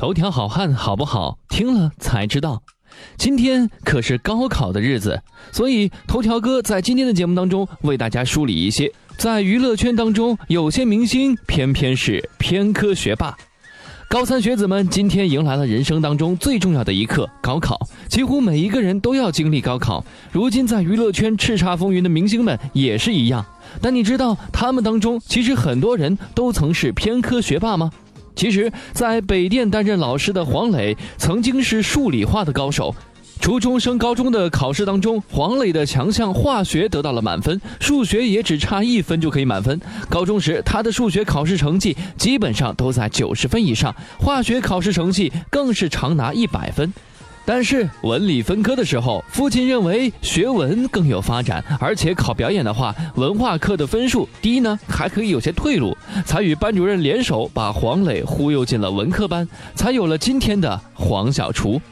头条好汉好不好？听了才知道。今天可是高考的日子，所以头条哥在今天的节目当中为大家梳理一些在娱乐圈当中有些明星偏偏是偏科学霸。高三学子们今天迎来了人生当中最重要的一课——高考。几乎每一个人都要经历高考。如今在娱乐圈叱咤风云的明星们也是一样。但你知道他们当中其实很多人都曾是偏科学霸吗？其实，在北电担任老师的黄磊曾经是数理化的高手。初中升高中的考试当中，黄磊的强项化学得到了满分，数学也只差一分就可以满分。高中时，他的数学考试成绩基本上都在九十分以上，化学考试成绩更是常拿一百分。但是文理分科的时候，父亲认为学文更有发展，而且考表演的话，文化课的分数低呢，还可以有些退路，才与班主任联手把黄磊忽悠进了文科班，才有了今天的黄小厨。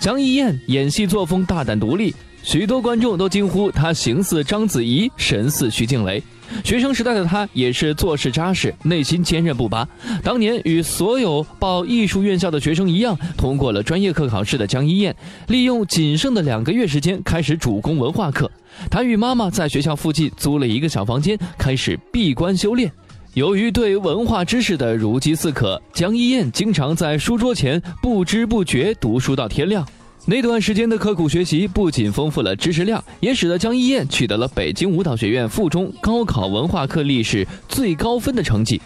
江一燕演戏作风大胆独立，许多观众都惊呼她形似章子怡，神似徐静蕾。学生时代的他也是做事扎实，内心坚韧不拔。当年与所有报艺术院校的学生一样，通过了专业课考试的江一燕，利用仅剩的两个月时间开始主攻文化课。他与妈妈在学校附近租了一个小房间，开始闭关修炼。由于对文化知识的如饥似渴，江一燕经常在书桌前不知不觉读书到天亮。那段时间的刻苦学习，不仅丰富了知识量，也使得江一燕取得了北京舞蹈学院附中高考文化课历史最高分的成绩。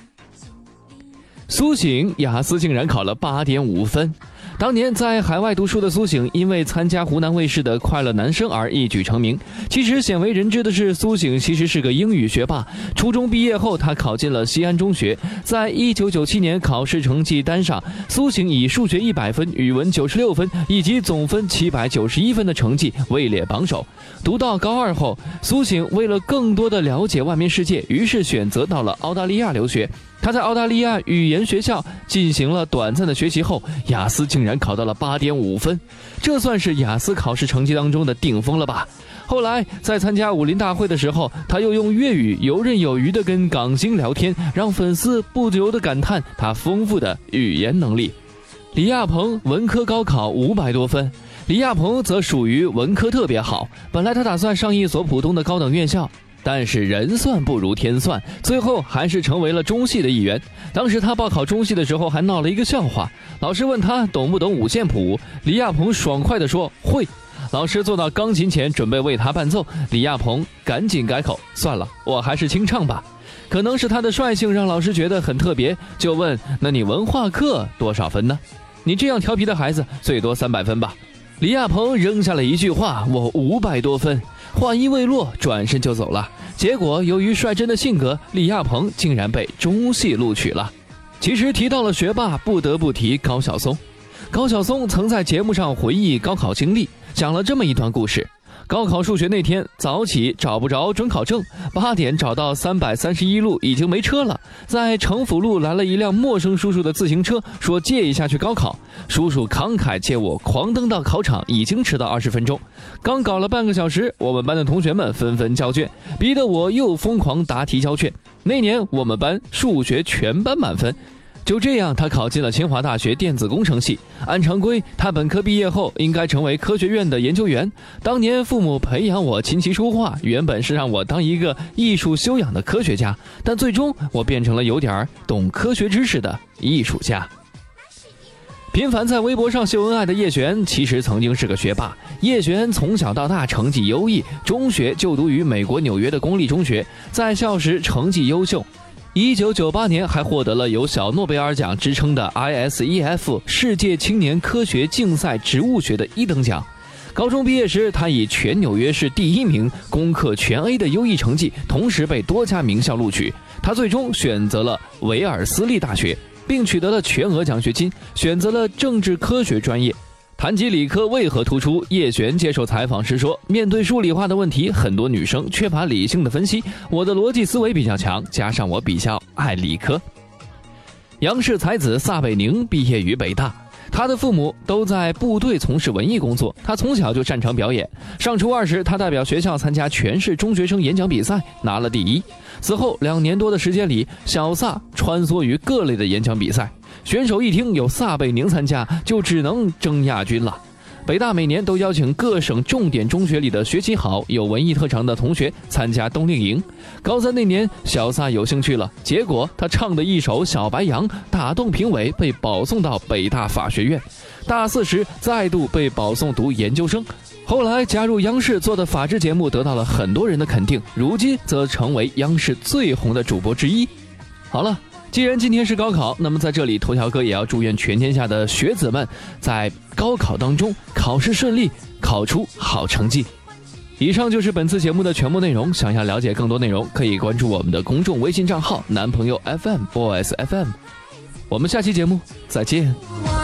苏醒雅思竟然考了八点五分。当年在海外读书的苏醒，因为参加湖南卫视的《快乐男声》而一举成名。其实鲜为人知的是，苏醒其实是个英语学霸。初中毕业后，他考进了西安中学。在一九九七年考试成绩单上，苏醒以数学一百分、语文九十六分以及总分七百九十一分的成绩位列榜首。读到高二后，苏醒为了更多的了解外面世界，于是选择到了澳大利亚留学。他在澳大利亚语言学校进行了短暂的学习后，雅思竟然然考到了八点五分，这算是雅思考试成绩当中的顶峰了吧？后来在参加武林大会的时候，他又用粤语游刃有余地跟港星聊天，让粉丝不由得感叹他丰富的语言能力。李亚鹏文科高考五百多分，李亚鹏则属于文科特别好，本来他打算上一所普通的高等院校。但是人算不如天算，最后还是成为了中戏的一员。当时他报考中戏的时候，还闹了一个笑话。老师问他懂不懂五线谱，李亚鹏爽快地说会。老师坐到钢琴前准备为他伴奏，李亚鹏赶紧改口，算了，我还是清唱吧。可能是他的率性让老师觉得很特别，就问：那你文化课多少分呢？你这样调皮的孩子，最多三百分吧。李亚鹏扔下了一句话：我五百多分。话音未落，转身就走了。结果，由于率真的性格，李亚鹏竟然被中戏录取了。其实提到了学霸，不得不提高晓松。高晓松曾在节目上回忆高考经历，讲了这么一段故事。高考数学那天早起找不着准考证，八点找到三百三十一路已经没车了，在城府路来了一辆陌生叔叔的自行车，说借一下去高考。叔叔慷慨借我，狂蹬到考场，已经迟到二十分钟。刚搞了半个小时，我们班的同学们纷纷交卷，逼得我又疯狂答题交卷。那年我们班数学全班满分。就这样，他考进了清华大学电子工程系。按常规，他本科毕业后应该成为科学院的研究员。当年父母培养我琴棋书画，原本是让我当一个艺术修养的科学家，但最终我变成了有点懂科学知识的艺术家。频繁在微博上秀恩爱的叶璇，其实曾经是个学霸。叶璇从小到大成绩优异，中学就读于美国纽约的公立中学，在校时成绩优秀。一九九八年，还获得了有“小诺贝尔奖”之称的 ISEF 世界青年科学竞赛植物学的一等奖。高中毕业时，他以全纽约市第一名、攻克全 A 的优异成绩，同时被多家名校录取。他最终选择了维尔斯利大学，并取得了全额奖学金，选择了政治科学专业。谈及理科为何突出，叶璇接受采访时说：“面对数理化的问题，很多女生缺乏理性的分析。我的逻辑思维比较强，加上我比较爱理科。”杨氏才子撒贝宁毕业于北大。他的父母都在部队从事文艺工作，他从小就擅长表演。上初二时，他代表学校参加全市中学生演讲比赛，拿了第一。此后两年多的时间里，小萨穿梭于各类的演讲比赛，选手一听有撒贝宁参加，就只能争亚军了。北大每年都邀请各省重点中学里的学习好、有文艺特长的同学参加冬令营。高三那年，小撒有兴趣了，结果他唱的一首《小白杨》打动评委，被保送到北大法学院。大四时再度被保送读研究生，后来加入央视做的法制节目，得 到了很多人的肯定。如今则成为央视最红的主播之一。好了。既然今天是高考，那么在这里，头条哥也要祝愿全天下的学子们在高考当中考试顺利，考出好成绩。以上就是本次节目的全部内容。想要了解更多内容，可以关注我们的公众微信账号“男朋友 FM Boys FM”。我们下期节目再见。